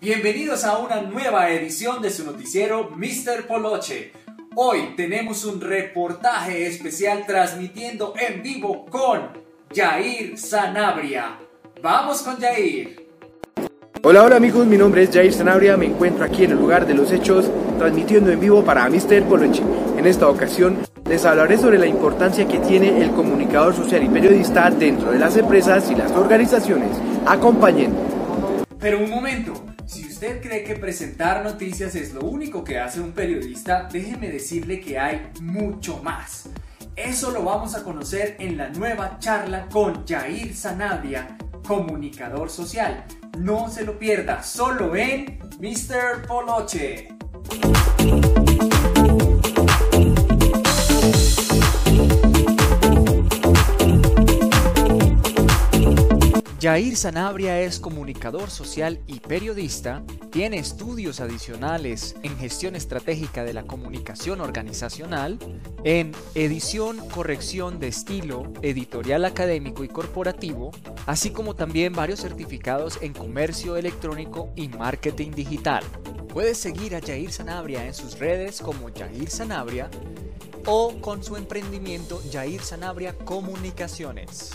Bienvenidos a una nueva edición de su noticiero Mr. Poloche. Hoy tenemos un reportaje especial transmitiendo en vivo con Jair Sanabria. Vamos con Jair. Hola, hola amigos, mi nombre es Jair Sanabria, me encuentro aquí en el lugar de los hechos transmitiendo en vivo para Mr. Poloche. En esta ocasión les hablaré sobre la importancia que tiene el comunicador social y periodista dentro de las empresas y las organizaciones. Acompañen. Pero un momento, usted cree que presentar noticias es lo único que hace un periodista, déjeme decirle que hay mucho más. Eso lo vamos a conocer en la nueva charla con Jair Sanabria, comunicador social. No se lo pierda, solo en Mr. Poloche. Jair Sanabria es comunicador social y periodista, tiene estudios adicionales en gestión estratégica de la comunicación organizacional, en edición, corrección de estilo, editorial académico y corporativo, así como también varios certificados en comercio electrónico y marketing digital. Puedes seguir a Jair Sanabria en sus redes como Jair Sanabria o con su emprendimiento Jair Sanabria Comunicaciones.